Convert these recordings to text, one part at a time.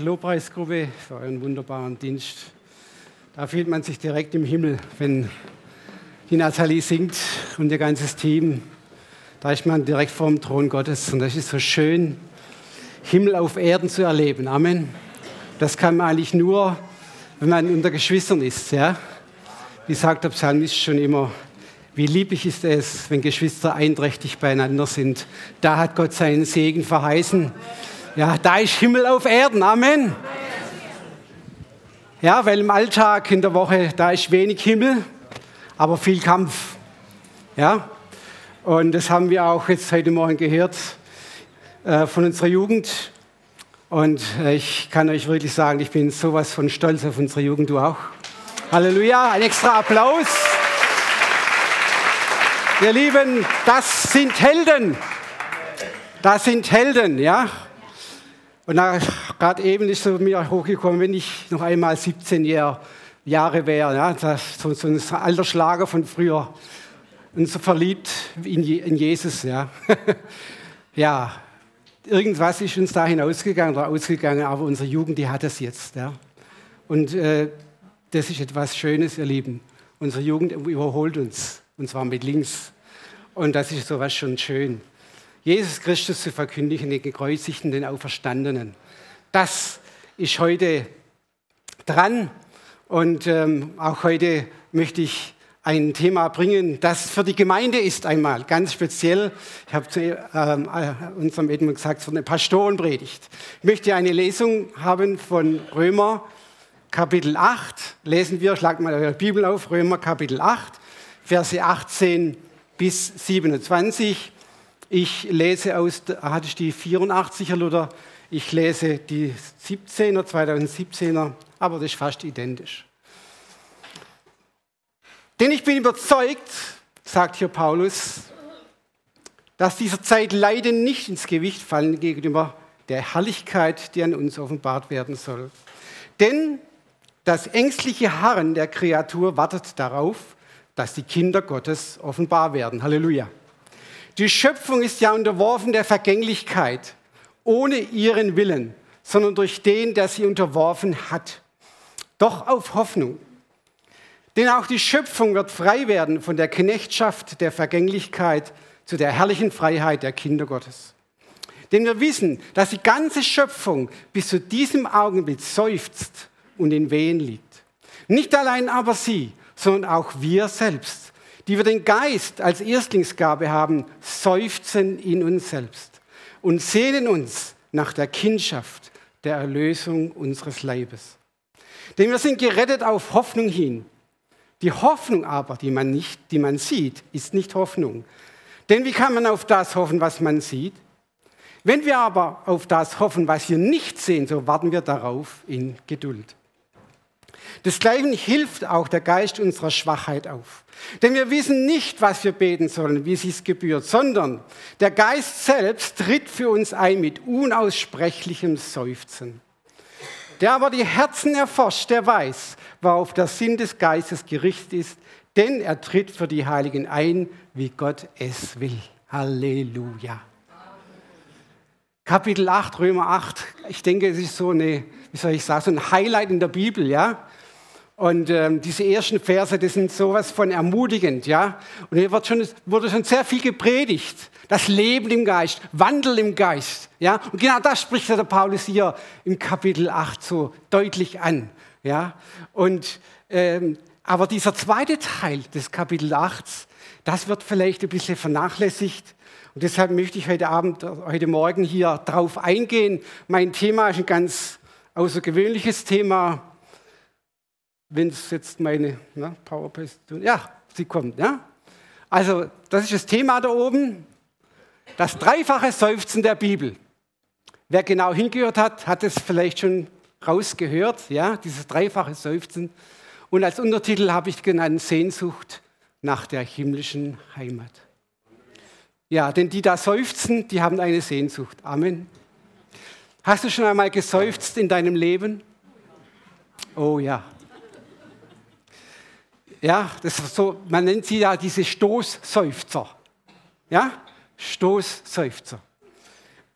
Lobpreisgruppe für euren wunderbaren Dienst. Da fühlt man sich direkt im Himmel, wenn die Nathalie singt und ihr ganzes Team. Da ist man direkt vor dem Thron Gottes und das ist so schön, Himmel auf Erden zu erleben. Amen. Das kann man eigentlich nur, wenn man unter Geschwistern ist. Ja? Wie sagt der Psalmist schon immer, wie lieblich ist es, wenn Geschwister einträchtig beieinander sind. Da hat Gott seinen Segen verheißen. Ja, da ist Himmel auf Erden. Amen. Ja, weil im Alltag in der Woche, da ist wenig Himmel, aber viel Kampf. Ja, und das haben wir auch jetzt heute Morgen gehört äh, von unserer Jugend. Und äh, ich kann euch wirklich sagen, ich bin sowas von stolz auf unsere Jugend, du auch. Halleluja, ein extra Applaus. Ihr Lieben, das sind Helden. Das sind Helden, ja. Und gerade eben ist so mir hochgekommen, wenn ich noch einmal 17 Jahre wäre, ja, das, so, so ein alter Schlager von früher, und so verliebt in, in Jesus. Ja. ja, irgendwas ist uns da hinausgegangen oder ausgegangen, aber unsere Jugend, die hat es jetzt. Ja. Und äh, das ist etwas Schönes, ihr Lieben. Unsere Jugend überholt uns, und zwar mit links. Und das ist sowas schon schön. Jesus Christus zu verkündigen, den Gekreuzigten, den Auferstandenen. Das ist heute dran und ähm, auch heute möchte ich ein Thema bringen, das für die Gemeinde ist einmal ganz speziell. Ich habe zu ähm, äh, unserem Edmund gesagt, für eine Pastorenpredigt. Ich möchte eine Lesung haben von Römer Kapitel 8. Lesen wir, schlagt mal eure Bibel auf, Römer Kapitel 8, Verse 18 bis 27. Ich lese aus, hatte ich die 84er Luther, ich lese die 17er, 2017er, aber das ist fast identisch. Denn ich bin überzeugt, sagt hier Paulus, dass dieser Zeit Leiden nicht ins Gewicht fallen gegenüber der Herrlichkeit, die an uns offenbart werden soll. Denn das ängstliche Harren der Kreatur wartet darauf, dass die Kinder Gottes offenbar werden. Halleluja. Die Schöpfung ist ja unterworfen der Vergänglichkeit, ohne ihren Willen, sondern durch den, der sie unterworfen hat. Doch auf Hoffnung. Denn auch die Schöpfung wird frei werden von der Knechtschaft der Vergänglichkeit zu der herrlichen Freiheit der Kinder Gottes. Denn wir wissen, dass die ganze Schöpfung bis zu diesem Augenblick seufzt und in Wehen liegt. Nicht allein aber sie, sondern auch wir selbst die wir den Geist als Erstlingsgabe haben, seufzen in uns selbst und sehnen uns nach der Kindschaft, der Erlösung unseres Leibes. Denn wir sind gerettet auf Hoffnung hin. Die Hoffnung aber, die man, nicht, die man sieht, ist nicht Hoffnung. Denn wie kann man auf das hoffen, was man sieht? Wenn wir aber auf das hoffen, was wir nicht sehen, so warten wir darauf in Geduld. Desgleichen hilft auch der Geist unserer Schwachheit auf. Denn wir wissen nicht, was wir beten sollen, wie es sich gebührt, sondern der Geist selbst tritt für uns ein mit unaussprechlichem Seufzen. Der aber die Herzen erforscht, der weiß, worauf der Sinn des Geistes gerichtet ist, denn er tritt für die Heiligen ein, wie Gott es will. Halleluja. Kapitel 8, Römer 8. Ich denke, es ist so eine, wie soll ich sagen, so ein Highlight in der Bibel, ja. Und ähm, diese ersten Verse, das sind sowas von ermutigend, ja. Und hier wird schon, wurde schon sehr viel gepredigt. Das Leben im Geist, Wandel im Geist, ja. Und genau das spricht der Paulus hier im Kapitel 8 so deutlich an, ja. Und, ähm, aber dieser zweite Teil des Kapitel 8, das wird vielleicht ein bisschen vernachlässigt. Und deshalb möchte ich heute Abend, heute Morgen hier drauf eingehen. Mein Thema ist ein ganz außergewöhnliches Thema wenn es jetzt meine na, PowerPoint, ja, sie kommt, ja. Also, das ist das Thema da oben, das dreifache Seufzen der Bibel. Wer genau hingehört hat, hat es vielleicht schon rausgehört, ja, dieses dreifache Seufzen. Und als Untertitel habe ich genannt Sehnsucht nach der himmlischen Heimat. Ja, denn die da seufzen, die haben eine Sehnsucht. Amen. Hast du schon einmal geseufzt in deinem Leben? Oh ja, ja, das ist so, man nennt sie ja diese Stoßseufzer. Ja, Stoßseufzer.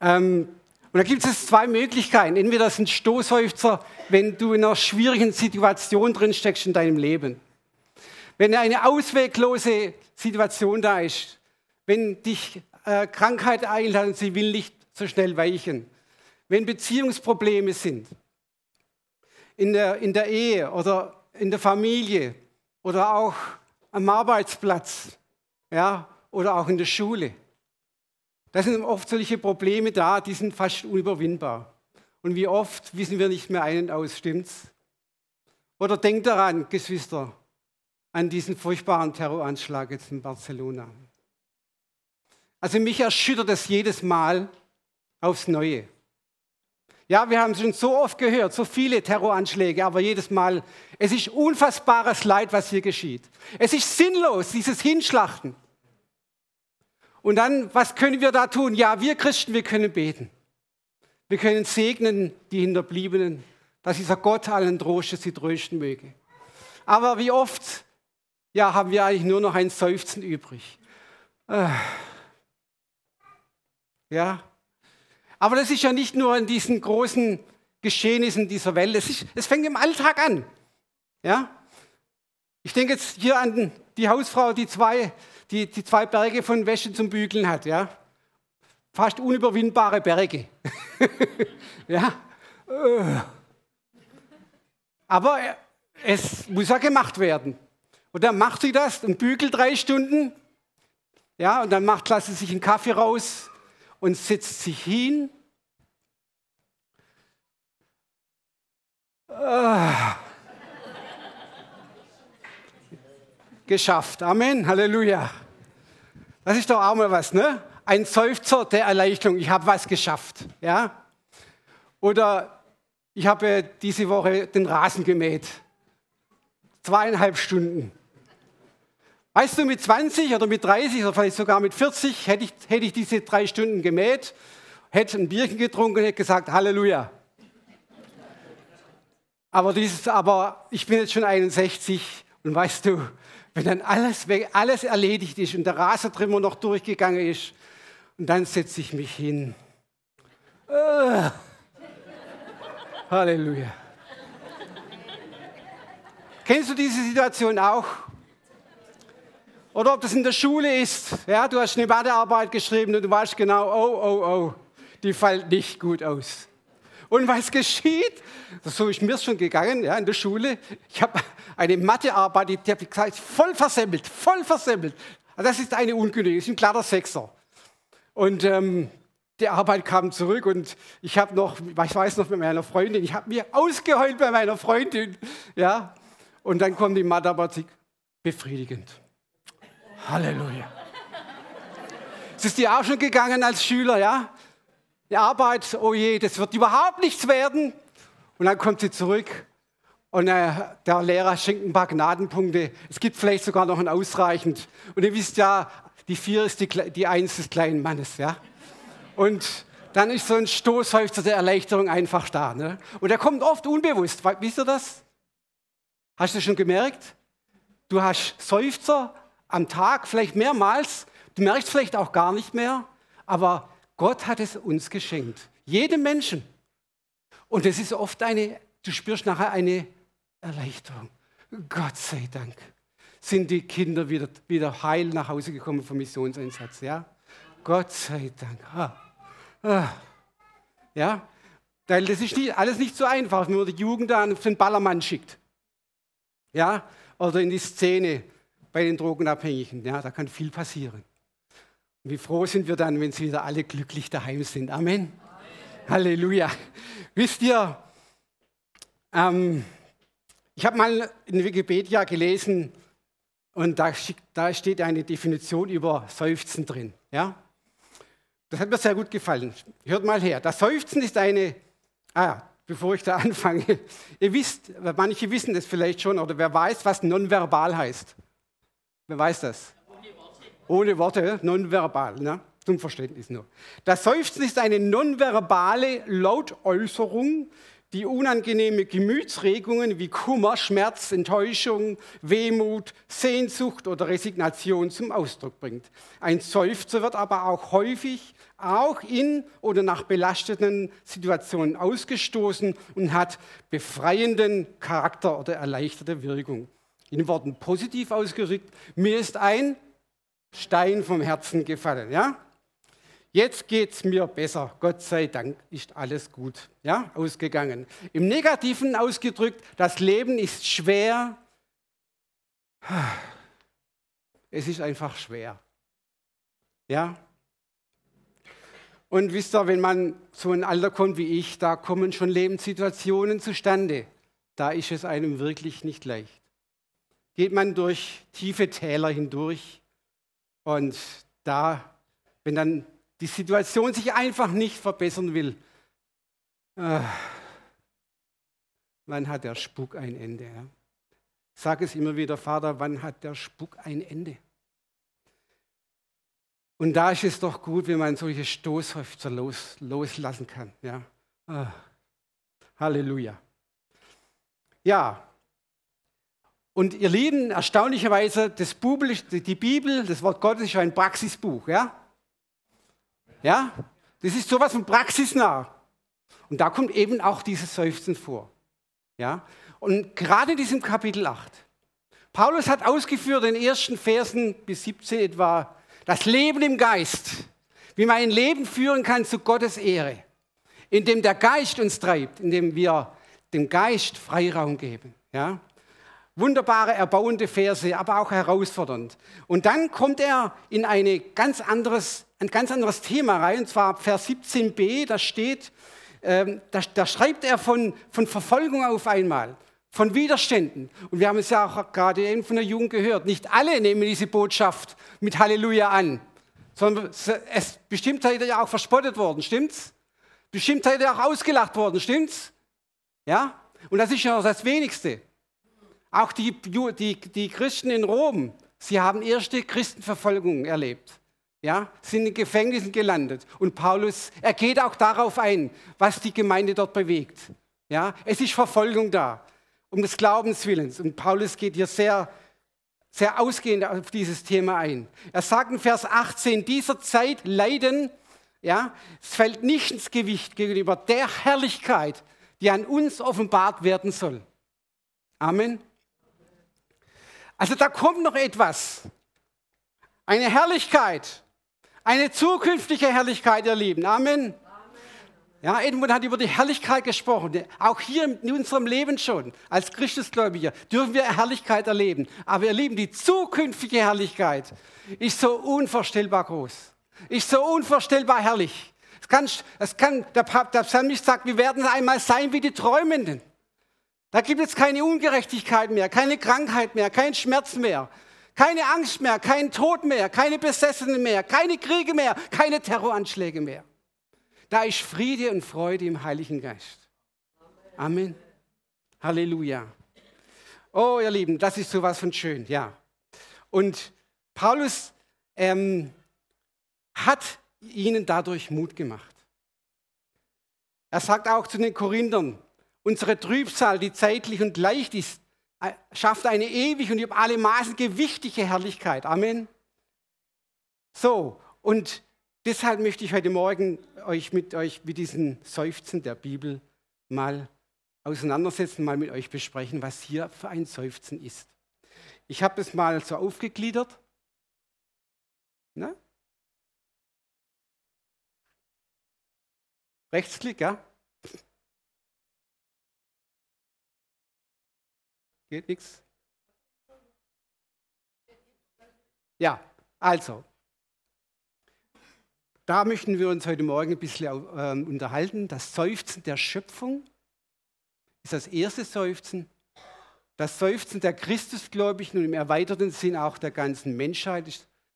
Ähm, Und da gibt es zwei Möglichkeiten. Entweder sind Stoßseufzer, wenn du in einer schwierigen Situation drin steckst in deinem Leben. Wenn eine ausweglose Situation da ist, wenn dich äh, Krankheit einlädt und sie will nicht so schnell weichen, wenn Beziehungsprobleme sind, in der, in der Ehe oder in der Familie oder auch am Arbeitsplatz ja, oder auch in der Schule. Da sind oft solche Probleme da, die sind fast unüberwindbar. Und wie oft wissen wir nicht mehr einen aus, stimmt's? Oder denkt daran, Geschwister, an diesen furchtbaren Terroranschlag jetzt in Barcelona. Also mich erschüttert es jedes Mal aufs Neue. Ja, wir haben schon so oft gehört, so viele Terroranschläge, aber jedes Mal, es ist unfassbares Leid, was hier geschieht. Es ist sinnlos, dieses Hinschlachten. Und dann, was können wir da tun? Ja, wir Christen, wir können beten. Wir können segnen die Hinterbliebenen, dass dieser Gott allen Trostes sie trösten möge. Aber wie oft, ja, haben wir eigentlich nur noch ein Seufzen übrig. Äh. Ja. Aber das ist ja nicht nur in diesen großen Geschehnissen dieser Welt. Es, ist, es fängt im Alltag an. Ja. Ich denke jetzt hier an die Hausfrau, die zwei die, die zwei Berge von Wäsche zum Bügeln hat. Ja? Fast unüberwindbare Berge. ja? Aber es muss ja gemacht werden. Und dann macht sie das und bügelt drei Stunden. Ja, und dann macht, lässt sie sich einen Kaffee raus und setzt sich hin. Ah. geschafft. Amen, Halleluja. Das ist doch auch mal was, ne? Ein Seufzer der Erleichterung. Ich habe was geschafft, ja? Oder ich habe diese Woche den Rasen gemäht. Zweieinhalb Stunden. Weißt du, mit 20 oder mit 30 oder vielleicht sogar mit 40 hätte ich, hätte ich diese drei Stunden gemäht, hätte ein Bierchen getrunken und hätte gesagt, Halleluja. Aber, dieses, aber ich bin jetzt schon 61 und weißt du, wenn dann alles, alles erledigt ist und der Rasentrimmer noch durchgegangen ist, und dann setze ich mich hin. Uh. Halleluja. Kennst du diese Situation auch? Oder ob das in der Schule ist, ja, du hast eine Mathearbeit geschrieben und du weißt genau, oh, oh, oh, die fällt nicht gut aus. Und was geschieht? So ist mir schon gegangen ja, in der Schule. Ich habe eine Mathearbeit, die habe ich gesagt, voll versemmelt, voll versemmelt. Das ist eine ungültige, das ist ein klarer Sechser. Und ähm, die Arbeit kam zurück und ich habe noch, ich weiß noch mit meiner Freundin, ich habe mir ausgeheult bei meiner Freundin. Ja? Und dann kommt die Mathematik, befriedigend. Halleluja. Es ist dir auch schon gegangen als Schüler, ja? Die Arbeit, oh je, das wird überhaupt nichts werden. Und dann kommt sie zurück und äh, der Lehrer schenkt ein paar Gnadenpunkte. Es gibt vielleicht sogar noch ein ausreichend. Und ihr wisst ja, die vier ist die, die eins des kleinen Mannes. Ja? Und dann ist so ein Stoßhäufzer der Erleichterung einfach da. Ne? Und der kommt oft unbewusst. Wisst ihr das? Hast du schon gemerkt? Du hast Seufzer am Tag, vielleicht mehrmals. Du merkst vielleicht auch gar nicht mehr. Aber Gott hat es uns geschenkt. Jedem Menschen. Und es ist oft eine, du spürst nachher eine Erleichterung. Gott sei Dank sind die Kinder wieder, wieder heil nach Hause gekommen vom Missionseinsatz. Ja? Gott sei Dank. Ah. Ah. Ja? Weil das ist nicht, alles nicht so einfach, wenn man die Jugend dann auf den Ballermann schickt. Ja? Oder in die Szene bei den Drogenabhängigen. Ja? Da kann viel passieren. Wie froh sind wir dann, wenn sie wieder alle glücklich daheim sind. Amen. Amen. Halleluja. Wisst ihr, ähm, ich habe mal in Wikipedia gelesen und da, da, steht eine Definition über Seufzen drin. Ja? Das hat mir sehr gut gefallen. Hört mal her. Das Seufzen ist eine, ah, bevor ich da anfange, ihr wisst, manche wissen das vielleicht schon oder wer weiß, was nonverbal heißt. Wer weiß das? Ohne Worte, nonverbal, ne? zum Verständnis nur. Das Seufzen ist eine nonverbale Lautäußerung, die unangenehme Gemütsregungen wie Kummer, Schmerz, Enttäuschung, Wehmut, Sehnsucht oder Resignation zum Ausdruck bringt. Ein Seufzer wird aber auch häufig auch in oder nach belasteten Situationen ausgestoßen und hat befreienden Charakter oder erleichterte Wirkung. In Worten positiv ausgerückt, mir ist ein Stein vom Herzen gefallen. Ja? Jetzt geht es mir besser. Gott sei Dank ist alles gut ja, ausgegangen. Im Negativen ausgedrückt, das Leben ist schwer. Es ist einfach schwer. Ja? Und wisst ihr, wenn man so ein Alter kommt wie ich, da kommen schon Lebenssituationen zustande. Da ist es einem wirklich nicht leicht. Geht man durch tiefe Täler hindurch und da, wenn dann die Situation sich einfach nicht verbessern will, äh, wann hat der Spuk ein Ende? Ja? Ich es immer wieder, Vater, wann hat der Spuk ein Ende? Und da ist es doch gut, wenn man solche Stoßhäufter los, loslassen kann. Ja? Ah, Halleluja. Ja, und ihr Lieben, erstaunlicherweise, das Bibel, die Bibel, das Wort Gottes ist ein Praxisbuch. Ja? Ja? Das ist sowas von praxisnah. Und da kommt eben auch dieses Seufzen vor. Ja? Und gerade in diesem Kapitel 8. Paulus hat ausgeführt in den ersten Versen bis 17 etwa das Leben im Geist, wie man ein Leben führen kann zu Gottes Ehre, indem der Geist uns treibt, indem wir dem Geist Freiraum geben. Ja? Wunderbare, erbauende Verse, aber auch herausfordernd. Und dann kommt er in eine ganz anderes, ein ganz anderes Thema rein, und zwar Vers 17b, da steht, ähm, da, da, schreibt er von, von Verfolgung auf einmal, von Widerständen. Und wir haben es ja auch gerade eben von der Jugend gehört. Nicht alle nehmen diese Botschaft mit Halleluja an, sondern es bestimmt seid ihr ja auch verspottet worden, stimmt's? Bestimmt seid ihr auch ausgelacht worden, stimmt's? Ja? Und das ist ja das Wenigste. Auch die, die, die Christen in Rom, sie haben erste Christenverfolgung erlebt. Ja, sind in Gefängnissen gelandet. Und Paulus, er geht auch darauf ein, was die Gemeinde dort bewegt. Ja, es ist Verfolgung da um des Glaubens willens. Und Paulus geht hier sehr, sehr ausgehend auf dieses Thema ein. Er sagt in Vers 18, dieser Zeit leiden, ja, es fällt nicht ins Gewicht gegenüber der Herrlichkeit, die an uns offenbart werden soll. Amen. Also da kommt noch etwas. Eine Herrlichkeit, eine zukünftige Herrlichkeit, ihr Lieben. Amen. Ja, Edmund hat über die Herrlichkeit gesprochen. Auch hier in unserem Leben schon, als Christusgläubiger, dürfen wir Herrlichkeit erleben. Aber ihr Lieben, die zukünftige Herrlichkeit ist so unvorstellbar groß. Ist so unvorstellbar herrlich. Es kann, es kann, der, Psalmist sagt, wir werden einmal sein wie die Träumenden. Da gibt es keine Ungerechtigkeit mehr, keine Krankheit mehr, keinen Schmerz mehr, keine Angst mehr, keinen Tod mehr, keine Besessenen mehr, keine Kriege mehr, keine Terroranschläge mehr. Da ist Friede und Freude im Heiligen Geist. Amen. Halleluja. Oh, ihr Lieben, das ist sowas von schön, ja. Und Paulus ähm, hat ihnen dadurch Mut gemacht. Er sagt auch zu den Korinthern, unsere Trübsal, die zeitlich und leicht ist, äh, schafft eine ewig und über alle Maßen gewichtige Herrlichkeit. Amen. So, und Deshalb möchte ich heute Morgen euch mit euch mit diesen Seufzen der Bibel mal auseinandersetzen, mal mit euch besprechen, was hier für ein Seufzen ist. Ich habe es mal so aufgegliedert. Ne? Rechtsklick, ja? Geht nichts? Ja, also, da möchten wir uns heute Morgen ein bisschen äh, unterhalten. Das Seufzen der Schöpfung ist das erste Seufzen. Das Seufzen der Christusgläubigen und im erweiterten Sinn auch der ganzen Menschheit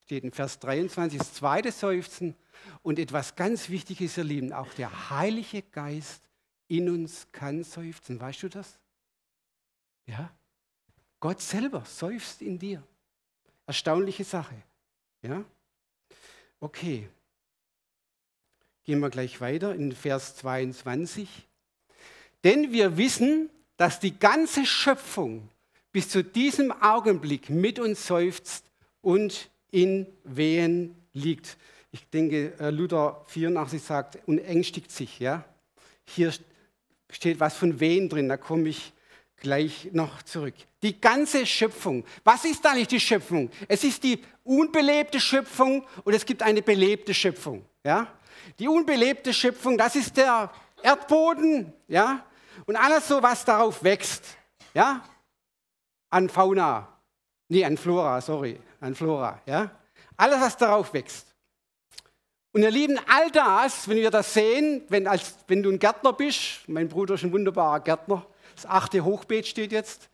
steht in Vers 23, das zweite Seufzen. Und etwas ganz Wichtiges, ihr Lieben, auch der Heilige Geist in uns kann seufzen. Weißt du das? Ja? Gott selber seufzt in dir. Erstaunliche Sache. Ja? Okay. Gehen wir gleich weiter in Vers 22. Denn wir wissen, dass die ganze Schöpfung bis zu diesem Augenblick mit uns seufzt und in Wehen liegt. Ich denke, äh, Luther 84 sagt, und ängstigt sich. Ja? Hier steht was von Wehen drin, da komme ich gleich noch zurück. Die ganze Schöpfung. Was ist eigentlich die Schöpfung? Es ist die unbelebte Schöpfung und es gibt eine belebte Schöpfung. Ja? Die unbelebte Schöpfung, das ist der Erdboden, ja, und alles so, was darauf wächst, ja, an Fauna, nee, an Flora, sorry, an Flora, ja, alles, was darauf wächst. Und ihr Lieben, all das, wenn wir das sehen, wenn, als, wenn du ein Gärtner bist, mein Bruder ist ein wunderbarer Gärtner, das achte Hochbeet steht jetzt,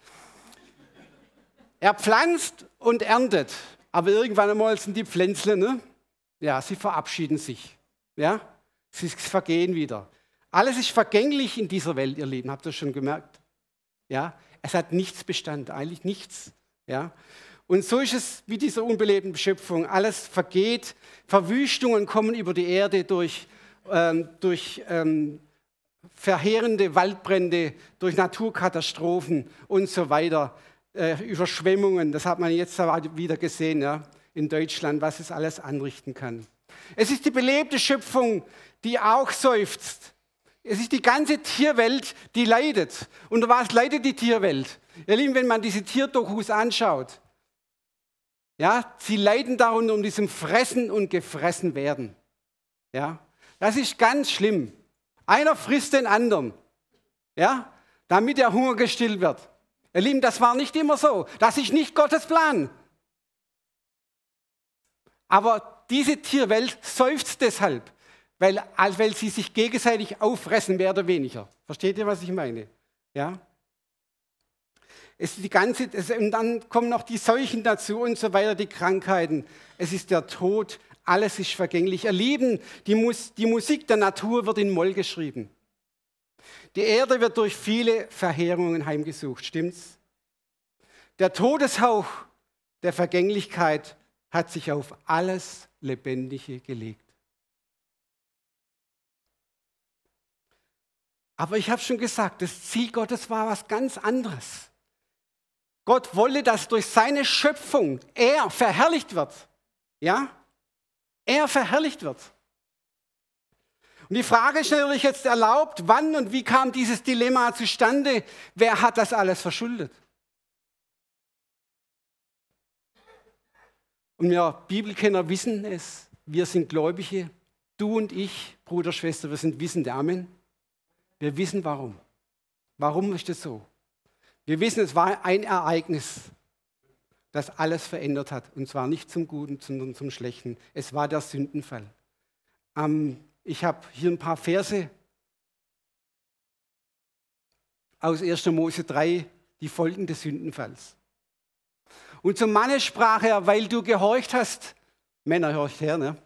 er pflanzt und erntet, aber irgendwann einmal sind die Pflänzle, ne? ja, sie verabschieden sich, ja, sie vergehen wieder. Alles ist vergänglich in dieser Welt, ihr Lieben. Habt ihr schon gemerkt? Ja, es hat nichts Bestand, eigentlich nichts. Ja, und so ist es wie diese unbelebten Schöpfung. Alles vergeht, Verwüstungen kommen über die Erde durch, ähm, durch ähm, verheerende Waldbrände, durch Naturkatastrophen und so weiter, äh, Überschwemmungen. Das hat man jetzt wieder gesehen ja, in Deutschland, was es alles anrichten kann. Es ist die belebte Schöpfung, die auch seufzt es ist die ganze Tierwelt, die leidet. Und was leidet die Tierwelt? Ihr Lieben, wenn man diese Tierdokus anschaut, ja, sie leiden darunter um diesem Fressen und gefressen werden. Ja, das ist ganz schlimm. Einer frisst den anderen, ja, damit der Hunger gestillt wird. Ihr Lieben, das war nicht immer so. Das ist nicht Gottes Plan. Aber diese Tierwelt seufzt deshalb weil, weil sie sich gegenseitig auffressen, mehr oder weniger. Versteht ihr, was ich meine? Ja? Es die ganze, es, und dann kommen noch die Seuchen dazu und so weiter, die Krankheiten. Es ist der Tod, alles ist vergänglich. Ihr die, Mus, die Musik der Natur wird in Moll geschrieben. Die Erde wird durch viele Verheerungen heimgesucht, stimmt's? Der Todeshauch der Vergänglichkeit hat sich auf alles Lebendige gelegt. Aber ich habe schon gesagt, das Ziel Gottes war was ganz anderes. Gott wolle, dass durch seine Schöpfung er verherrlicht wird. Ja? Er verherrlicht wird. Und die Frage ist natürlich jetzt erlaubt, wann und wie kam dieses Dilemma zustande? Wer hat das alles verschuldet? Und wir Bibelkenner wissen es, wir sind Gläubige, du und ich, Bruder, Schwester, wir sind wissende Amen. Wir wissen warum. Warum ist das so? Wir wissen, es war ein Ereignis, das alles verändert hat. Und zwar nicht zum Guten, sondern zum Schlechten. Es war der Sündenfall. Ähm, ich habe hier ein paar Verse aus 1. Mose 3, die Folgen des Sündenfalls. Und zum Manne sprach er, weil du gehorcht hast, Männer horcht her, ne?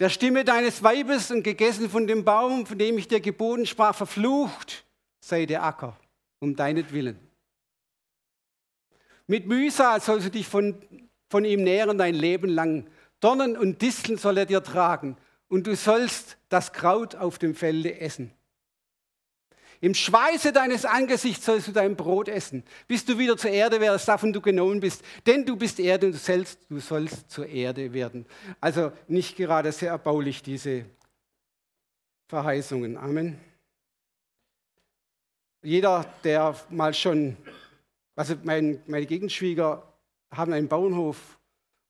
der Stimme deines Weibes und gegessen von dem Baum, von dem ich dir geboten sprach, verflucht sei der Acker um deinetwillen. Mit Mühsal sollst du dich von, von ihm nähren dein Leben lang. Dornen und Disteln soll er dir tragen und du sollst das Kraut auf dem Felde essen. Im Schweiße deines Angesichts sollst du dein Brot essen, bis du wieder zur Erde werdest, davon du genommen bist. Denn du bist Erde und du, selbst, du sollst zur Erde werden. Also nicht gerade sehr erbaulich, diese Verheißungen. Amen. Jeder, der mal schon, also mein, meine Gegenschwieger haben einen Bauernhof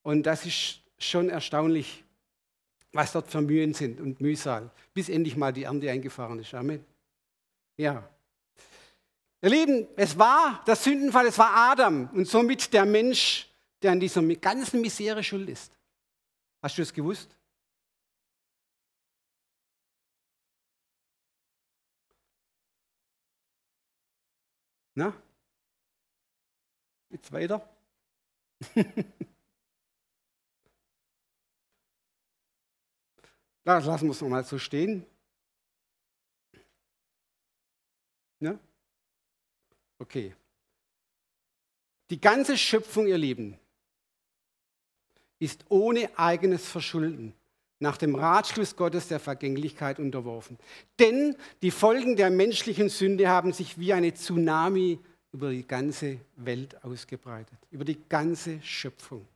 und das ist schon erstaunlich, was dort für Mühen sind und Mühsal, bis endlich mal die Ernte eingefahren ist. Amen. Ja. Ihr Lieben, es war der Sündenfall, es war Adam und somit der Mensch, der an dieser ganzen Misere schuld ist. Hast du es gewusst? Na? Jetzt weiter. Das lassen wir es nochmal so stehen. Ja? Okay. Die ganze Schöpfung, ihr Lieben, ist ohne eigenes Verschulden nach dem Ratschluss Gottes der Vergänglichkeit unterworfen. Denn die Folgen der menschlichen Sünde haben sich wie eine Tsunami über die ganze Welt ausgebreitet, über die ganze Schöpfung.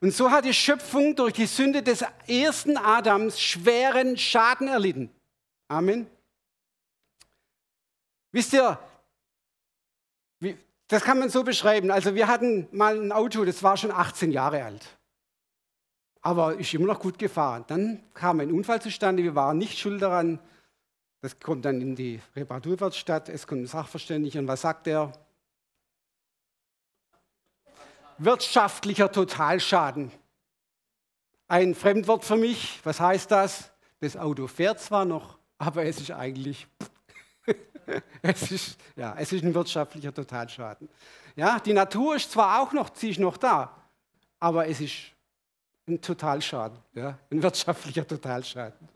Und so hat die Schöpfung durch die Sünde des ersten Adams schweren Schaden erlitten. Amen. Wisst ihr, das kann man so beschreiben. Also wir hatten mal ein Auto, das war schon 18 Jahre alt. Aber ist immer noch gut gefahren. Dann kam ein Unfall zustande, wir waren nicht schuld daran. Das kommt dann in die Reparaturwerkstatt, es kommt ein Sachverständiger und was sagt er? Wirtschaftlicher Totalschaden. Ein Fremdwort für mich, was heißt das? Das Auto fährt zwar noch, aber es ist eigentlich es, ist, ja, es ist ein wirtschaftlicher Totalschaden. Ja, die Natur ist zwar auch noch, sie ist noch da, aber es ist ein Totalschaden, ja, ein wirtschaftlicher Totalschaden.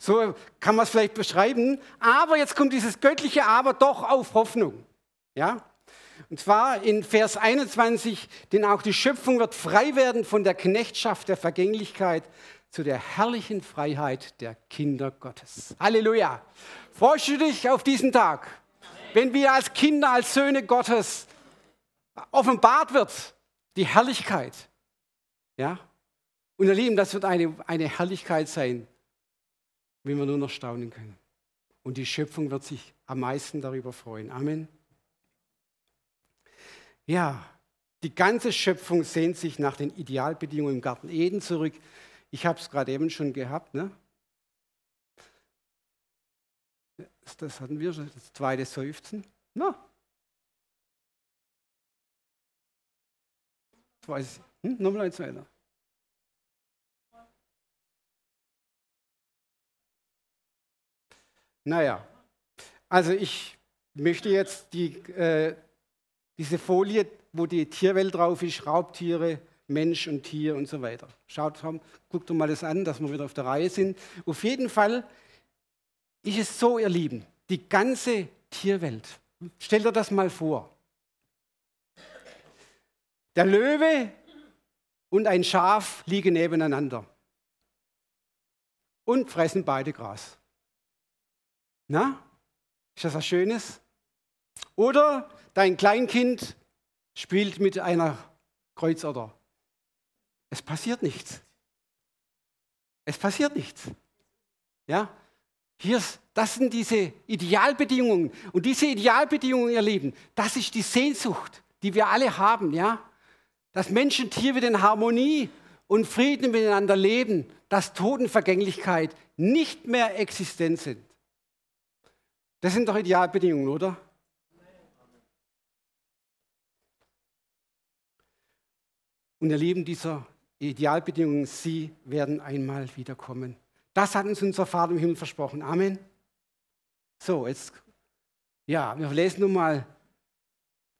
So kann man es vielleicht beschreiben, aber jetzt kommt dieses göttliche Aber doch auf Hoffnung. Ja? Und zwar in Vers 21, denn auch die Schöpfung wird frei werden von der Knechtschaft der Vergänglichkeit zu der herrlichen Freiheit der Kinder Gottes. Halleluja. Freust du dich auf diesen Tag, wenn wir als Kinder, als Söhne Gottes offenbart wird, die Herrlichkeit? Ja? Und ihr Lieben, das wird eine, eine Herrlichkeit sein, wenn wir nur noch staunen können. Und die Schöpfung wird sich am meisten darüber freuen. Amen. Ja, die ganze Schöpfung sehnt sich nach den Idealbedingungen im Garten Eden zurück. Ich habe es gerade eben schon gehabt. Ne? Das hatten wir schon, das zweite Seufzen. Na. Weiß, hm? Nochmal ein zweiter. Naja, also ich möchte jetzt die, äh, diese Folie, wo die Tierwelt drauf ist, Raubtiere, Mensch und Tier und so weiter. Schaut, guckt doch mal das an, dass wir wieder auf der Reihe sind. Auf jeden Fall ist es so, ihr Lieben, die ganze Tierwelt. Stellt dir das mal vor. Der Löwe und ein Schaf liegen nebeneinander und fressen beide Gras. Na, ist das was Schönes? Oder dein Kleinkind spielt mit einer Kreuzotter. Es passiert nichts. Es passiert nichts. Ja? Hier, das sind diese Idealbedingungen. Und diese Idealbedingungen, ihr Lieben, das ist die Sehnsucht, die wir alle haben. Ja? Dass Menschen und Tiere wieder in Harmonie und Frieden miteinander leben, dass Totenvergänglichkeit nicht mehr existent sind. Das sind doch Idealbedingungen, oder? Und ihr Lieben, dieser Idealbedingungen, sie werden einmal wiederkommen. Das hat uns unser Vater im Himmel versprochen. Amen. So, jetzt, ja, wir lesen nun mal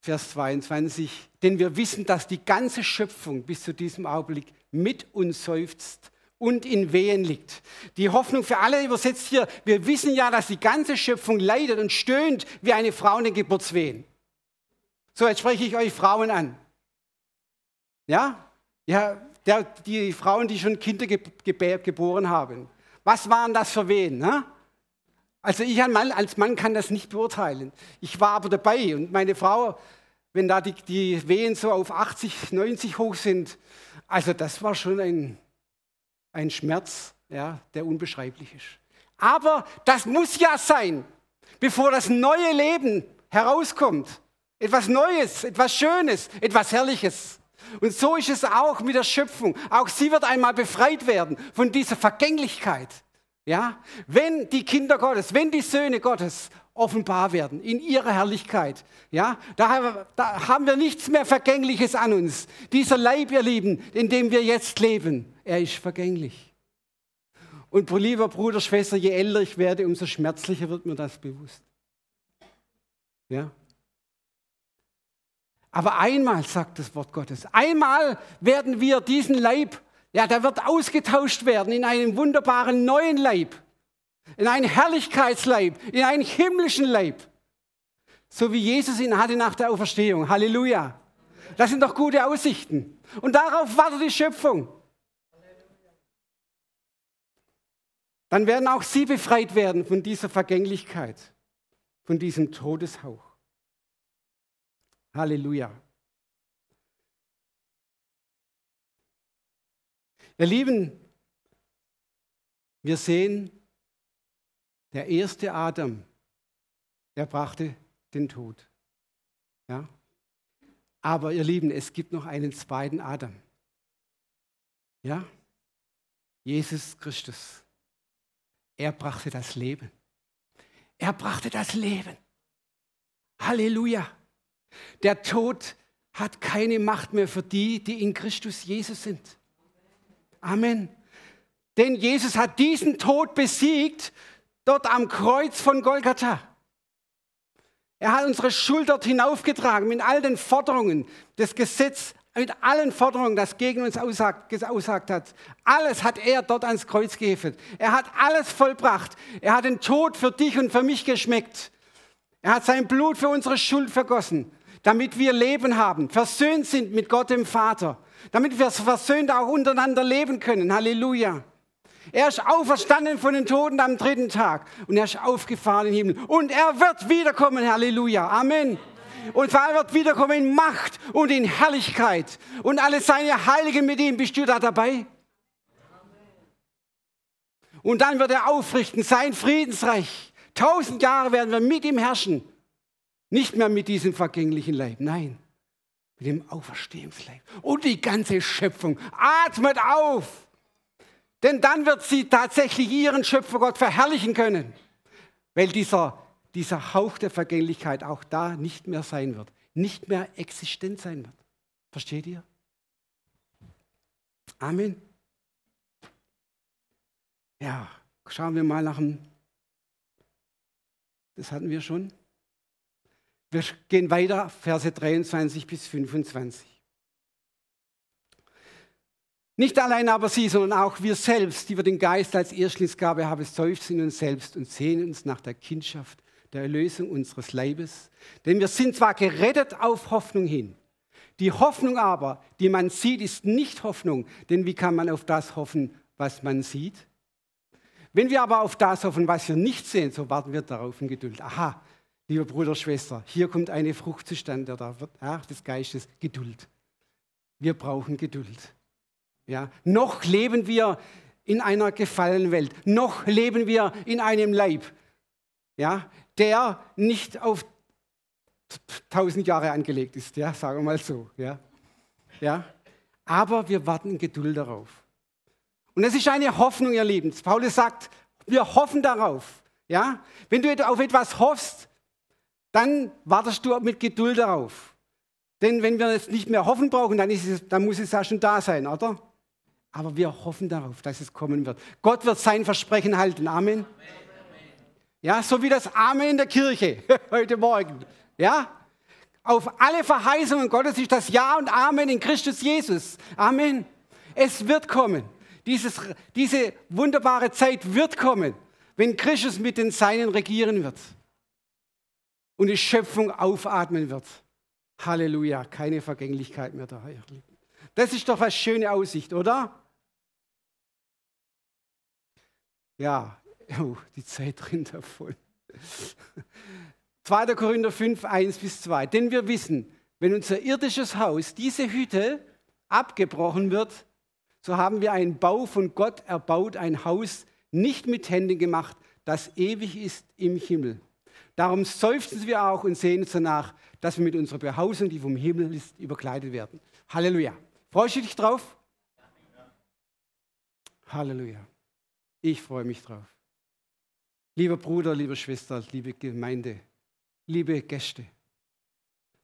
Vers 22. Denn wir wissen, dass die ganze Schöpfung bis zu diesem Augenblick mit uns seufzt und in Wehen liegt. Die Hoffnung für alle übersetzt hier, wir wissen ja, dass die ganze Schöpfung leidet und stöhnt wie eine Frau in den Geburtswehen. So, jetzt spreche ich euch Frauen an. Ja? Ja, der, die Frauen, die schon Kinder ge ge geboren haben. Was waren das für Wehen? Ne? Also ich als Mann kann das nicht beurteilen. Ich war aber dabei und meine Frau, wenn da die, die Wehen so auf 80, 90 hoch sind, also das war schon ein, ein Schmerz, ja, der unbeschreiblich ist. Aber das muss ja sein, bevor das neue Leben herauskommt. Etwas Neues, etwas Schönes, etwas Herrliches. Und so ist es auch mit der Schöpfung. Auch sie wird einmal befreit werden von dieser Vergänglichkeit. Ja? Wenn die Kinder Gottes, wenn die Söhne Gottes offenbar werden in ihrer Herrlichkeit, ja, da, da haben wir nichts mehr Vergängliches an uns. Dieser Leib, ihr Lieben, in dem wir jetzt leben, er ist vergänglich. Und lieber Bruder, Schwester, je älter ich werde, umso schmerzlicher wird mir das bewusst. Ja? Aber einmal, sagt das Wort Gottes, einmal werden wir diesen Leib, ja, der wird ausgetauscht werden in einen wunderbaren neuen Leib, in einen Herrlichkeitsleib, in einen himmlischen Leib. So wie Jesus ihn hatte nach der Auferstehung. Halleluja. Das sind doch gute Aussichten. Und darauf wartet die Schöpfung. Dann werden auch sie befreit werden von dieser Vergänglichkeit, von diesem Todeshauch. Halleluja. Ihr Lieben, wir sehen, der erste Adam, der brachte den Tod. Ja? Aber ihr Lieben, es gibt noch einen zweiten Adam. Ja? Jesus Christus. Er brachte das Leben. Er brachte das Leben. Halleluja. Der Tod hat keine Macht mehr für die, die in Christus Jesus sind. Amen. Denn Jesus hat diesen Tod besiegt, dort am Kreuz von Golgatha. Er hat unsere Schuld dort hinaufgetragen mit all den Forderungen des Gesetzes, mit allen Forderungen, das gegen uns aussagt, aussagt hat. Alles hat er dort ans Kreuz geheftet. Er hat alles vollbracht. Er hat den Tod für dich und für mich geschmeckt. Er hat sein Blut für unsere Schuld vergossen, damit wir Leben haben, versöhnt sind mit Gott dem Vater, damit wir versöhnt auch untereinander leben können. Halleluja. Er ist auferstanden von den Toten am dritten Tag und er ist aufgefahren in den Himmel. Und er wird wiederkommen. Halleluja. Amen. Und zwar er wird wiederkommen in Macht und in Herrlichkeit. Und alle seine Heiligen mit ihm. Bist du da dabei? Und dann wird er aufrichten sein Friedensreich. Tausend Jahre werden wir mit ihm herrschen. Nicht mehr mit diesem vergänglichen Leib, nein, mit dem Auferstehungsleib. Und die ganze Schöpfung atmet auf. Denn dann wird sie tatsächlich ihren Schöpfer Gott verherrlichen können. Weil dieser dieser Hauch der Vergänglichkeit auch da nicht mehr sein wird, nicht mehr existent sein wird. Versteht ihr? Amen. Ja, schauen wir mal nach dem. Das hatten wir schon. Wir gehen weiter, Verse 23 bis 25. Nicht allein aber sie, sondern auch wir selbst, die wir den Geist als Erstlingsgabe haben, seufzen uns selbst und sehen uns nach der Kindschaft der Erlösung unseres Leibes. Denn wir sind zwar gerettet auf Hoffnung hin, die Hoffnung aber, die man sieht, ist nicht Hoffnung, denn wie kann man auf das hoffen, was man sieht? Wenn wir aber auf das hoffen, was wir nicht sehen, so warten wir darauf in Geduld. Aha, lieber Bruder, Schwester, hier kommt eine Frucht zustande da wird, ja, des Geistes, Geduld. Wir brauchen Geduld. Ja, noch leben wir in einer gefallenen Welt, noch leben wir in einem Leib, ja, der nicht auf tausend Jahre angelegt ist, ja, sagen wir mal so. Ja. Ja. Aber wir warten in Geduld darauf. Und es ist eine Hoffnung, ihr Lieben. Paulus sagt, wir hoffen darauf. Ja? Wenn du auf etwas hoffst, dann wartest du mit Geduld darauf. Denn wenn wir es nicht mehr hoffen brauchen, dann, es, dann muss es ja schon da sein, oder? Aber wir hoffen darauf, dass es kommen wird. Gott wird sein Versprechen halten. Amen. Ja, so wie das Amen in der Kirche heute Morgen. Ja? Auf alle Verheißungen Gottes ist das Ja und Amen in Christus Jesus. Amen. Es wird kommen. Dieses, diese wunderbare Zeit wird kommen, wenn Christus mit den Seinen regieren wird und die Schöpfung aufatmen wird. Halleluja, keine Vergänglichkeit mehr da. Das ist doch eine schöne Aussicht, oder? Ja, Oh, die Zeit drin davon. 2. Korinther 5, 1 bis 2. Denn wir wissen, wenn unser irdisches Haus, diese Hütte, abgebrochen wird, so haben wir einen Bau von Gott erbaut, ein Haus nicht mit Händen gemacht, das ewig ist im Himmel. Darum seufzen wir auch und sehen uns danach, dass wir mit unserer Behausung, die vom Himmel ist, überkleidet werden. Halleluja. Freust du dich drauf? Halleluja. Ich freue mich drauf. Lieber Bruder, liebe Schwester, liebe Gemeinde, liebe Gäste,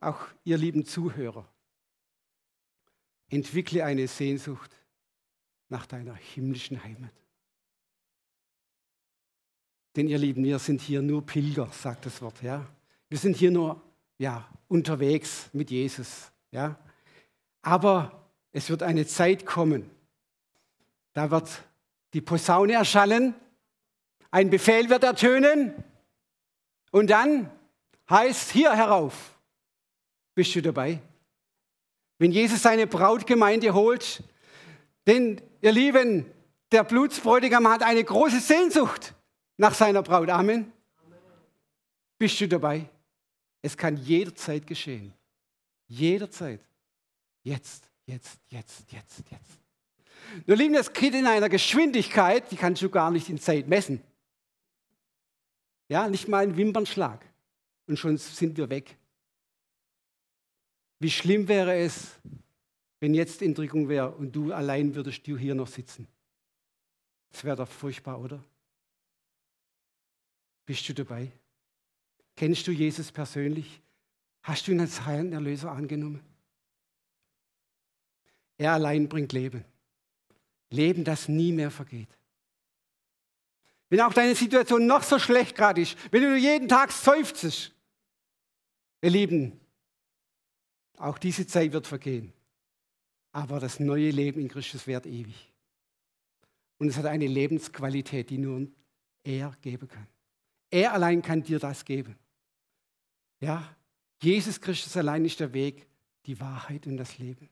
auch ihr lieben Zuhörer, entwickle eine Sehnsucht nach deiner himmlischen Heimat. Denn ihr Lieben, wir sind hier nur Pilger, sagt das Wort, ja. Wir sind hier nur ja, unterwegs mit Jesus, ja. Aber es wird eine Zeit kommen, da wird die Posaune erschallen ein Befehl wird ertönen und dann heißt hier herauf, bist du dabei? Wenn Jesus seine Brautgemeinde holt, denn ihr Lieben, der Blutsbräutigam hat eine große Sehnsucht nach seiner Braut. Amen. Bist du dabei? Es kann jederzeit geschehen. Jederzeit. Jetzt, jetzt, jetzt, jetzt, jetzt. Nur lieben das Kind in einer Geschwindigkeit, die kannst du gar nicht in Zeit messen. Ja, nicht mal ein Wimpernschlag. Und schon sind wir weg. Wie schlimm wäre es, wenn jetzt Entrückung wäre und du allein würdest du hier noch sitzen. Das wäre doch furchtbar, oder? Bist du dabei? Kennst du Jesus persönlich? Hast du ihn als Herrn Erlöser angenommen? Er allein bringt Leben. Leben, das nie mehr vergeht. Wenn auch deine Situation noch so schlecht gerade ist, wenn du jeden Tag seufzest, ihr Lieben, auch diese Zeit wird vergehen. Aber das neue Leben in Christus währt ewig. Und es hat eine Lebensqualität, die nur er geben kann. Er allein kann dir das geben. Ja, Jesus Christus allein ist der Weg, die Wahrheit und das Leben.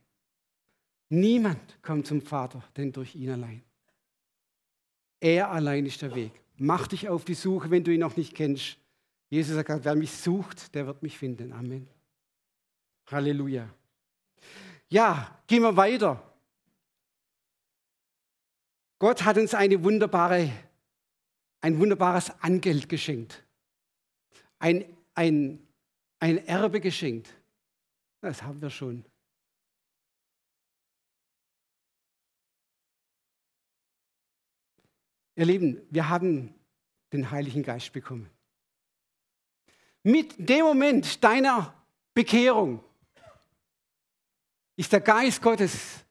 Niemand kommt zum Vater, denn durch ihn allein. Er allein ist der Weg. Mach dich auf die Suche, wenn du ihn noch nicht kennst. Jesus sagt, wer mich sucht, der wird mich finden. Amen. Halleluja. Ja, gehen wir weiter. Gott hat uns eine wunderbare, ein wunderbares Angeld geschenkt. Ein, ein, ein Erbe geschenkt. Das haben wir schon. Ihr Lieben, wir haben den Heiligen Geist bekommen. Mit dem Moment deiner Bekehrung ist der Geist Gottes,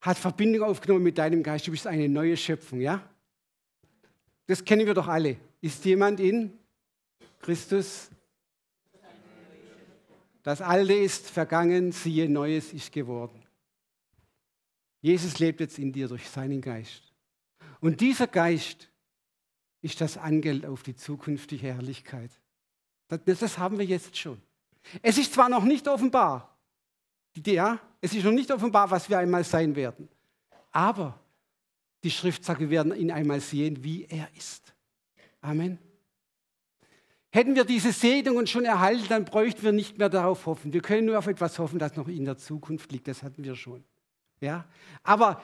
hat Verbindung aufgenommen mit deinem Geist. Du bist eine neue Schöpfung, ja? Das kennen wir doch alle. Ist jemand in Christus? Das Alte ist vergangen, siehe, Neues ist geworden. Jesus lebt jetzt in dir durch seinen Geist. Und dieser Geist ist das Angeld auf die zukünftige Herrlichkeit. Das, das haben wir jetzt schon. Es ist zwar noch nicht offenbar, ja, es ist noch nicht offenbar, was wir einmal sein werden, aber die Schrift sagt, wir werden ihn einmal sehen, wie er ist. Amen. Hätten wir diese Segnungen schon erhalten, dann bräuchten wir nicht mehr darauf hoffen. Wir können nur auf etwas hoffen, das noch in der Zukunft liegt. Das hatten wir schon. Ja? Aber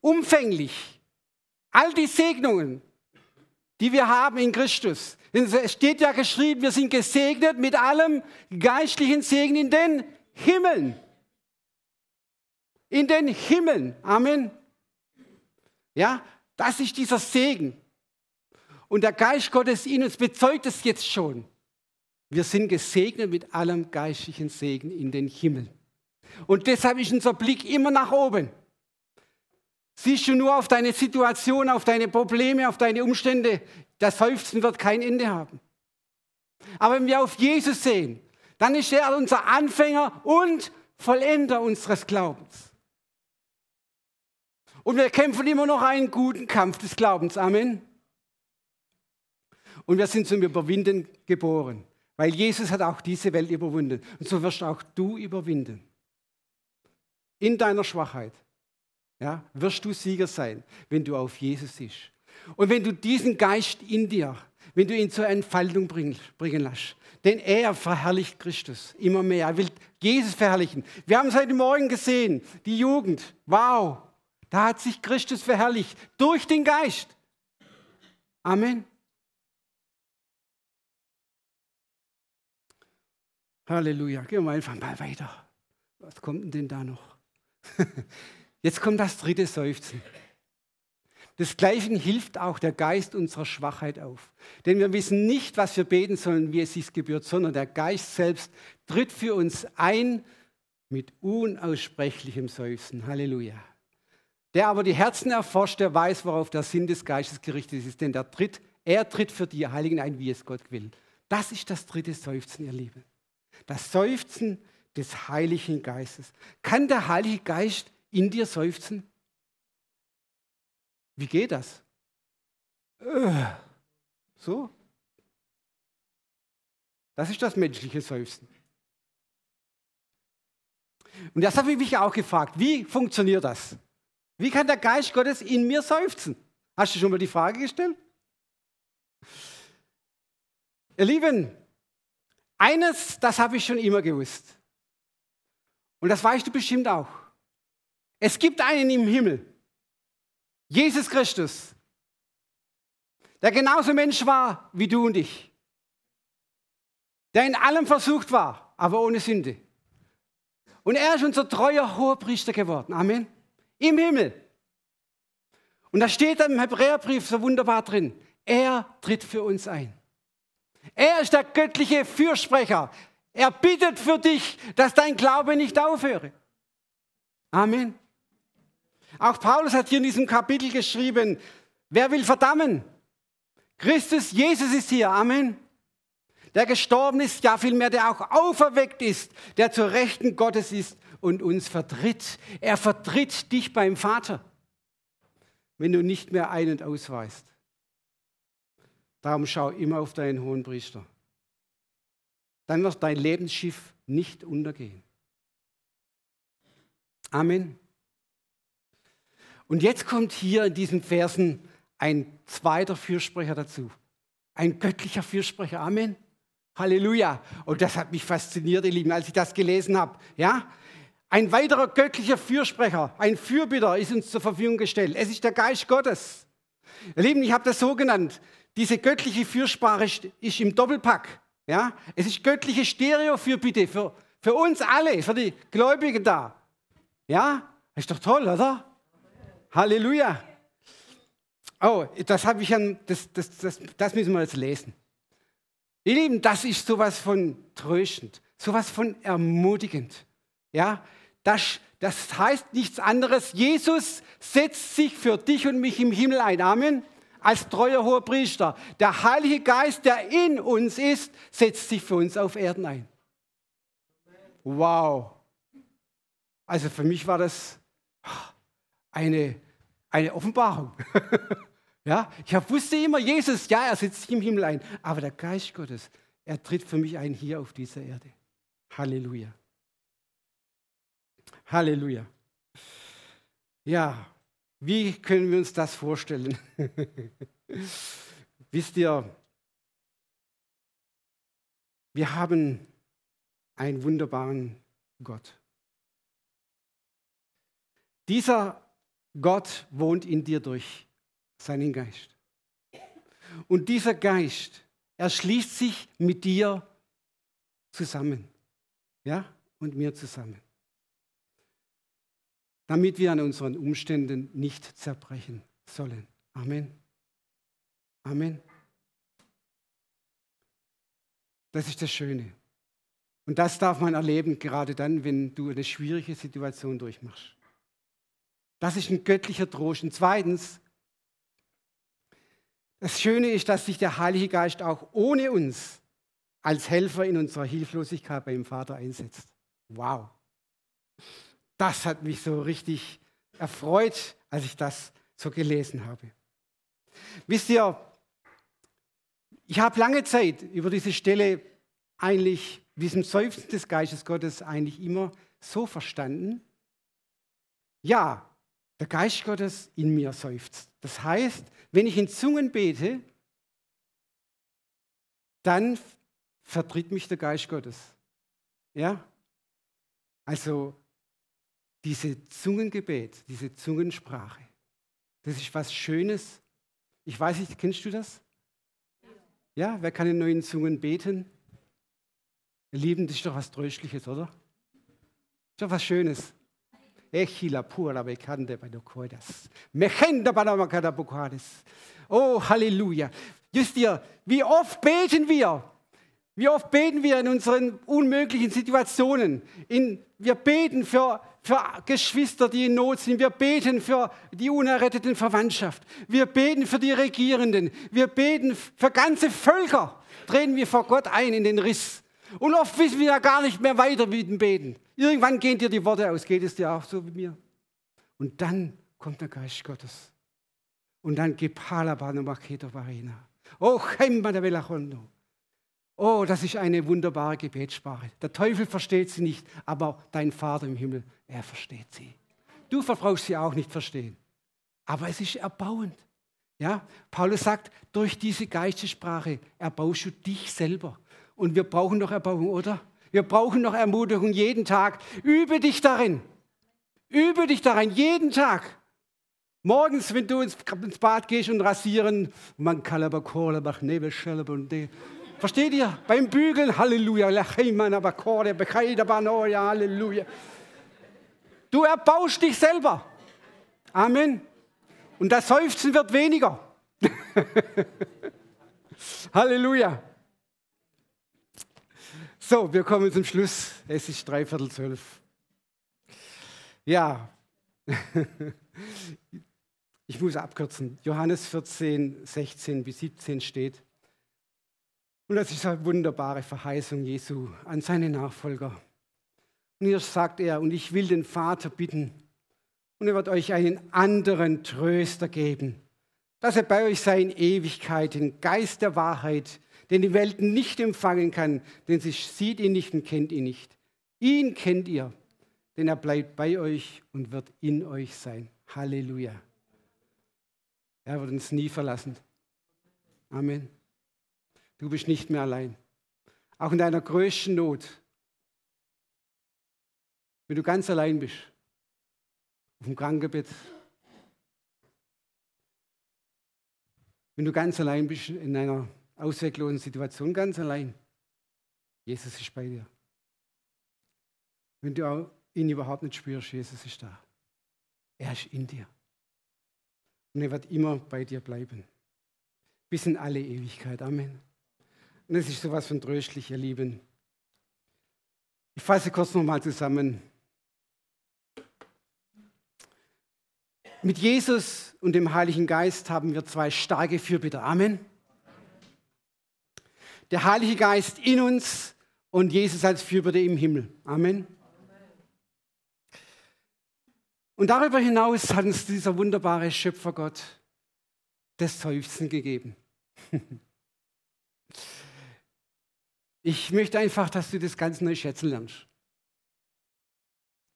umfänglich All die Segnungen, die wir haben in Christus. Es steht ja geschrieben, wir sind gesegnet mit allem geistlichen Segen in den Himmeln. In den Himmeln. Amen. Ja, das ist dieser Segen. Und der Geist Gottes in uns bezeugt es jetzt schon. Wir sind gesegnet mit allem geistlichen Segen in den Himmeln. Und deshalb ist unser Blick immer nach oben. Siehst du nur auf deine Situation, auf deine Probleme, auf deine Umstände, das Seufzen wird kein Ende haben. Aber wenn wir auf Jesus sehen, dann ist er unser Anfänger und Vollender unseres Glaubens. Und wir kämpfen immer noch einen guten Kampf des Glaubens. Amen. Und wir sind zum Überwinden geboren, weil Jesus hat auch diese Welt überwunden. Und so wirst auch du überwinden. In deiner Schwachheit ja, wirst du Sieger sein, wenn du auf Jesus siehst. Und wenn du diesen Geist in dir, wenn du ihn zur Entfaltung bringen, bringen lässt. Denn er verherrlicht Christus immer mehr. Er will Jesus verherrlichen. Wir haben es heute Morgen gesehen, die Jugend. Wow, da hat sich Christus verherrlicht durch den Geist. Amen. Halleluja. Gehen wir einfach mal weiter. Was kommt denn da noch? Jetzt kommt das dritte Seufzen. Desgleichen hilft auch der Geist unserer Schwachheit auf. Denn wir wissen nicht, was wir beten sollen, wie es sich gebührt, sondern der Geist selbst tritt für uns ein mit unaussprechlichem Seufzen. Halleluja. Der aber die Herzen erforscht, der weiß, worauf der Sinn des Geistes gerichtet ist. Denn der tritt, er tritt für die Heiligen ein, wie es Gott will. Das ist das dritte Seufzen, ihr Lieben. Das Seufzen des Heiligen Geistes. Kann der Heilige Geist in dir seufzen? Wie geht das? Äh, so? Das ist das menschliche Seufzen. Und das habe ich mich auch gefragt. Wie funktioniert das? Wie kann der Geist Gottes in mir seufzen? Hast du schon mal die Frage gestellt? Ihr Lieben, eines, das habe ich schon immer gewusst. Und das weißt du bestimmt auch. Es gibt einen im Himmel, Jesus Christus, der genauso Mensch war wie du und ich, der in allem versucht war, aber ohne Sünde. Und er ist unser treuer Hohepriester geworden. Amen. Im Himmel. Und da steht im Hebräerbrief so wunderbar drin, er tritt für uns ein. Er ist der göttliche Fürsprecher. Er bittet für dich, dass dein Glaube nicht aufhöre. Amen. Auch Paulus hat hier in diesem Kapitel geschrieben, wer will verdammen? Christus, Jesus ist hier. Amen. Der gestorben ist, ja vielmehr, der auch auferweckt ist, der zur Rechten Gottes ist und uns vertritt. Er vertritt dich beim Vater, wenn du nicht mehr ein- und ausweist. Darum schau immer auf deinen hohen Priester. Dann wird dein Lebensschiff nicht untergehen. Amen. Und jetzt kommt hier in diesen Versen ein zweiter Fürsprecher dazu. Ein göttlicher Fürsprecher. Amen. Halleluja. Und das hat mich fasziniert, ihr Lieben, als ich das gelesen habe. Ja? Ein weiterer göttlicher Fürsprecher, ein Fürbitter ist uns zur Verfügung gestellt. Es ist der Geist Gottes. Ihr Lieben, ich habe das so genannt. Diese göttliche Fürsprache ist im Doppelpack. Ja? Es ist göttliche Stereo-Fürbitte für, für uns alle, für die Gläubigen da. Ja? Ist doch toll, oder? Halleluja. Oh, das habe ich an, das, das, das, das müssen wir jetzt lesen. Ihr Lieben, das ist sowas von tröstend, sowas von ermutigend. Ja, das, das heißt nichts anderes. Jesus setzt sich für dich und mich im Himmel ein. Amen. Als treuer hoher Priester. Der Heilige Geist, der in uns ist, setzt sich für uns auf Erden ein. Wow. Also für mich war das eine, eine Offenbarung. ja, ich wusste immer, Jesus, ja, er sitzt im Himmel ein. Aber der Geist Gottes, er tritt für mich ein hier auf dieser Erde. Halleluja. Halleluja. Ja, wie können wir uns das vorstellen? Wisst ihr, wir haben einen wunderbaren Gott. Dieser Gott wohnt in dir durch seinen Geist. Und dieser Geist, er schließt sich mit dir zusammen. Ja, und mir zusammen damit wir an unseren Umständen nicht zerbrechen sollen. Amen. Amen. Das ist das Schöne. Und das darf man erleben, gerade dann, wenn du eine schwierige Situation durchmachst. Das ist ein göttlicher Trost. Und zweitens, das Schöne ist, dass sich der Heilige Geist auch ohne uns als Helfer in unserer Hilflosigkeit beim Vater einsetzt. Wow. Das hat mich so richtig erfreut, als ich das so gelesen habe. Wisst ihr, ich habe lange Zeit über diese Stelle eigentlich, diesem Seufzen des Geistes Gottes eigentlich immer so verstanden. Ja, der Geist Gottes in mir seufzt. Das heißt, wenn ich in Zungen bete, dann vertritt mich der Geist Gottes. Ja? Also diese Zungengebet, diese Zungensprache, das ist was Schönes. Ich weiß nicht, kennst du das? Ja, wer kann in neuen Zungen beten? Ihr Lieben, das ist doch was Tröstliches, oder? Das ist doch was Schönes. Echila pura bekannte bei Dokoidas. Mechenda banamakada bukades. Oh, Halleluja. Wisst ihr, wie oft beten wir? Wie oft beten wir in unseren unmöglichen Situationen? In, wir beten für, für Geschwister, die in Not sind. Wir beten für die unerretteten Verwandtschaft. Wir beten für die Regierenden. Wir beten für ganze Völker. Drehen wir vor Gott ein in den Riss. Und oft wissen wir ja gar nicht mehr weiter mit dem Beten. Irgendwann gehen dir die Worte aus. Geht es dir auch so wie mir? Und dann kommt der Geist Gottes. Und dann gibt Halabano Maketo Varena. Oh. Oh, das ist eine wunderbare Gebetssprache. Der Teufel versteht sie nicht, aber dein Vater im Himmel, er versteht sie. Du verbrauchst sie auch nicht verstehen. Aber es ist erbauend. Ja, Paulus sagt, durch diese Geistessprache erbaust du dich selber. Und wir brauchen noch Erbauung, oder? Wir brauchen noch Ermutigung jeden Tag. Übe dich darin. Übe dich darin, jeden Tag. Morgens, wenn du ins, ins Bad gehst und rasieren, man kann aber Kohle, aber Nebelschelbe und die. Versteht ihr? Beim Bügeln, Halleluja, Halleluja. Du erbaust dich selber. Amen. Und das Seufzen wird weniger. Halleluja. So, wir kommen zum Schluss. Es ist dreiviertel zwölf. Ja, ich muss abkürzen. Johannes 14, 16 bis 17 steht. Und das ist eine wunderbare Verheißung Jesu an seine Nachfolger. Und hier sagt er, und ich will den Vater bitten, und er wird euch einen anderen Tröster geben, dass er bei euch sei in Ewigkeit, den Geist der Wahrheit, den die Welt nicht empfangen kann, denn sie sieht ihn nicht und kennt ihn nicht. Ihn kennt ihr, denn er bleibt bei euch und wird in euch sein. Halleluja. Er wird uns nie verlassen. Amen. Du bist nicht mehr allein. Auch in deiner größten Not. Wenn du ganz allein bist, auf dem Krankenbett, wenn du ganz allein bist in einer ausweglosen Situation, ganz allein, Jesus ist bei dir. Wenn du ihn überhaupt nicht spürst, Jesus ist da. Er ist in dir. Und er wird immer bei dir bleiben. Bis in alle Ewigkeit. Amen. Und es ist sowas von tröstlich, ihr Lieben. Ich fasse kurz nochmal zusammen. Mit Jesus und dem Heiligen Geist haben wir zwei starke Fürbitter. Amen. Der Heilige Geist in uns und Jesus als Fürbitter im Himmel. Amen. Und darüber hinaus hat uns dieser wunderbare Schöpfergott das Seufzen gegeben. Ich möchte einfach, dass du das ganz neu schätzen lernst.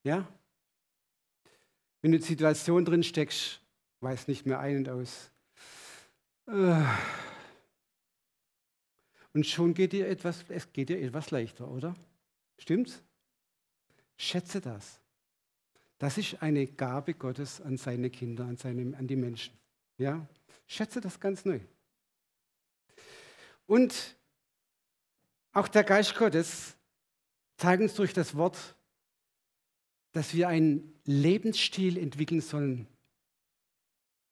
Ja? Wenn du in Situation drin steckst, weiß nicht mehr ein und aus. Und schon geht dir etwas, es geht dir etwas leichter, oder? Stimmt's? Schätze das. Das ist eine Gabe Gottes an seine Kinder, an, seine, an die Menschen. Ja? Schätze das ganz neu. Und auch der Geist Gottes zeigt uns durch das Wort, dass wir einen Lebensstil entwickeln sollen,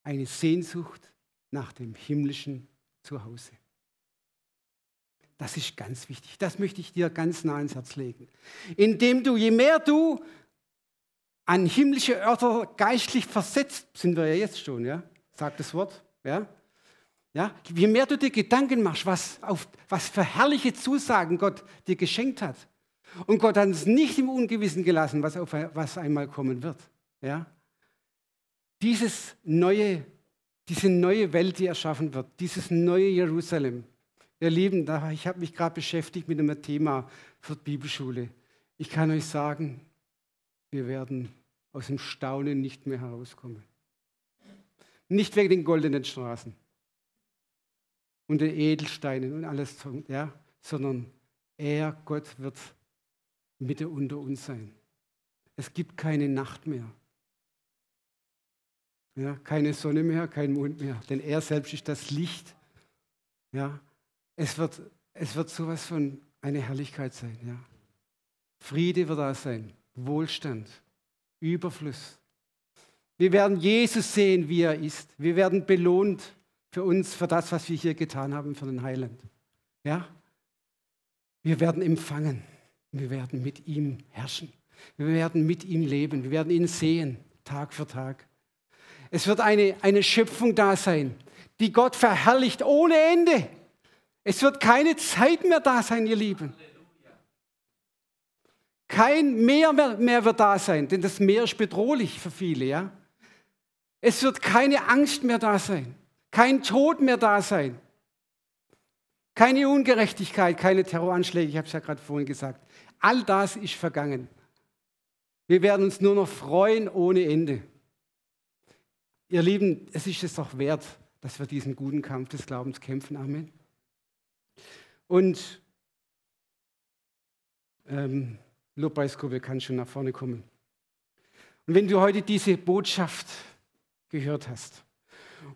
eine Sehnsucht nach dem himmlischen Zuhause. Das ist ganz wichtig. Das möchte ich dir ganz nah ins Herz legen. Indem du, je mehr du an himmlische Örter geistlich versetzt sind wir ja jetzt schon, ja? Sagt das Wort, ja? Ja? Je mehr du dir Gedanken machst, was, auf, was für herrliche Zusagen Gott dir geschenkt hat. Und Gott hat uns nicht im Ungewissen gelassen, was, auf, was einmal kommen wird. Ja? Dieses neue, diese neue Welt, die erschaffen wird, dieses neue Jerusalem. Ihr Lieben, ich habe mich gerade beschäftigt mit einem Thema für die Bibelschule. Ich kann euch sagen, wir werden aus dem Staunen nicht mehr herauskommen. Nicht wegen den goldenen Straßen und den Edelsteinen und alles, ja, sondern er, Gott, wird Mitte unter uns sein. Es gibt keine Nacht mehr. Ja, keine Sonne mehr, kein Mond mehr, denn er selbst ist das Licht. Ja, es wird, es wird sowas von eine Herrlichkeit sein. Ja. Friede wird da sein, Wohlstand, Überfluss. Wir werden Jesus sehen, wie er ist. Wir werden belohnt für uns, für das, was wir hier getan haben, für den Heiland. Ja? Wir werden empfangen. Wir werden mit ihm herrschen. Wir werden mit ihm leben. Wir werden ihn sehen, Tag für Tag. Es wird eine, eine Schöpfung da sein, die Gott verherrlicht ohne Ende. Es wird keine Zeit mehr da sein, ihr Lieben. Kein Meer mehr wird da sein, denn das Meer ist bedrohlich für viele. Ja? Es wird keine Angst mehr da sein, kein Tod mehr da sein, keine Ungerechtigkeit, keine Terroranschläge, ich habe es ja gerade vorhin gesagt. All das ist vergangen. Wir werden uns nur noch freuen ohne Ende. Ihr Lieben, es ist es doch wert, dass wir diesen guten Kampf des Glaubens kämpfen. Amen. Und ähm, Lobpreisgruppe kann schon nach vorne kommen. Und wenn du heute diese Botschaft gehört hast.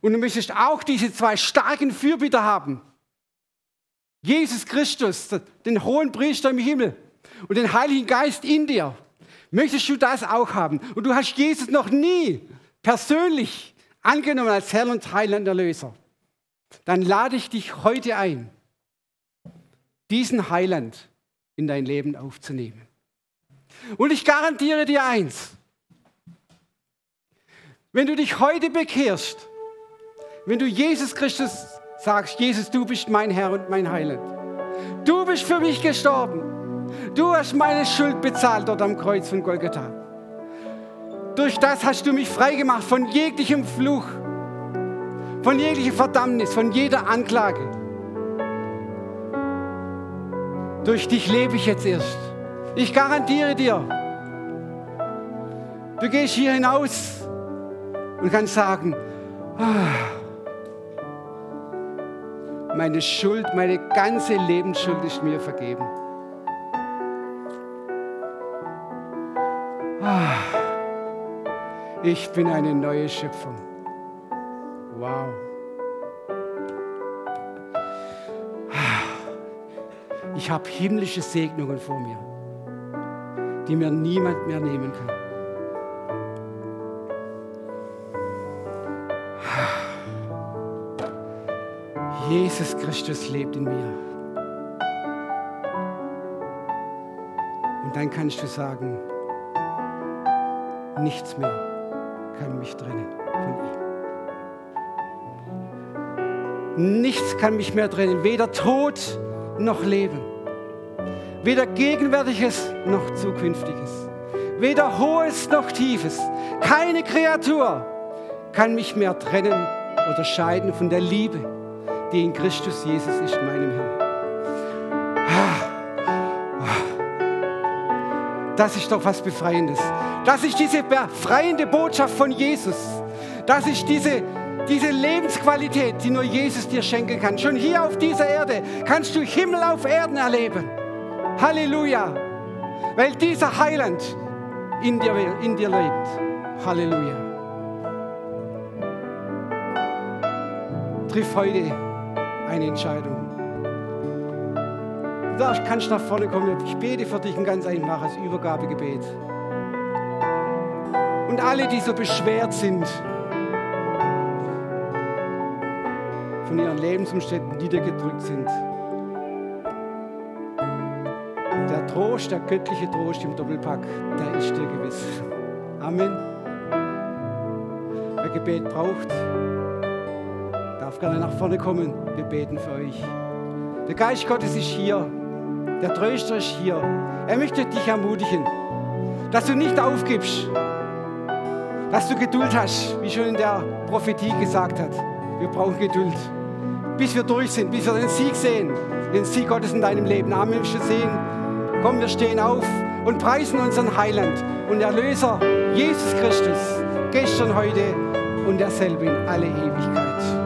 Und du möchtest auch diese zwei starken Fürbitter haben. Jesus Christus, den hohen Priester im Himmel und den Heiligen Geist in dir. Möchtest du das auch haben? Und du hast Jesus noch nie persönlich angenommen als Herr und Heiland Erlöser. Dann lade ich dich heute ein, diesen Heiland in dein Leben aufzunehmen. Und ich garantiere dir eins, wenn du dich heute bekehrst, wenn du Jesus Christus sagst, Jesus, du bist mein Herr und mein Heiland. Du bist für mich gestorben. Du hast meine Schuld bezahlt dort am Kreuz von Golgatha. Durch das hast du mich freigemacht von jeglichem Fluch, von jeglicher Verdammnis, von jeder Anklage. Durch dich lebe ich jetzt erst. Ich garantiere dir, du gehst hier hinaus und kannst sagen, ah, meine Schuld, meine ganze Lebensschuld ist mir vergeben. Ah, ich bin eine neue Schöpfung. Wow. Ich habe himmlische Segnungen vor mir, die mir niemand mehr nehmen kann. Jesus Christus lebt in mir. Und dann kannst du sagen, nichts mehr kann mich trennen von ihm. Nichts kann mich mehr trennen, weder Tod noch Leben, weder Gegenwärtiges noch Zukünftiges, weder Hohes noch Tiefes. Keine Kreatur kann mich mehr trennen oder scheiden von der Liebe die in Christus Jesus ist, meinem Herrn. Das ist doch was Befreiendes. Das ist diese befreiende Botschaft von Jesus. Das ist diese, diese Lebensqualität, die nur Jesus dir schenken kann. Schon hier auf dieser Erde kannst du Himmel auf Erden erleben. Halleluja. Weil dieser Heiland in dir, in dir lebt. Halleluja. Triff heute eine Entscheidung. Du kannst nach vorne kommen. Ich bete für dich ein ganz einfaches Übergabegebet. Und alle, die so beschwert sind von ihren Lebensumständen, die dir gedrückt sind. Der Trost, der göttliche Trost im Doppelpack, der ist dir gewiss. Amen. Wer Gebet braucht, darf gerne nach vorne kommen. Wir beten für euch. Der Geist Gottes ist hier. Der Tröster ist hier. Er möchte dich ermutigen, dass du nicht aufgibst, dass du Geduld hast, wie schon in der Prophetie gesagt hat. Wir brauchen Geduld, bis wir durch sind, bis wir den Sieg sehen, den Sieg Gottes in deinem Leben. Amen. Wir sehen, komm, wir stehen auf und preisen unseren Heiland und Erlöser, Jesus Christus, gestern, heute und derselbe in alle Ewigkeit.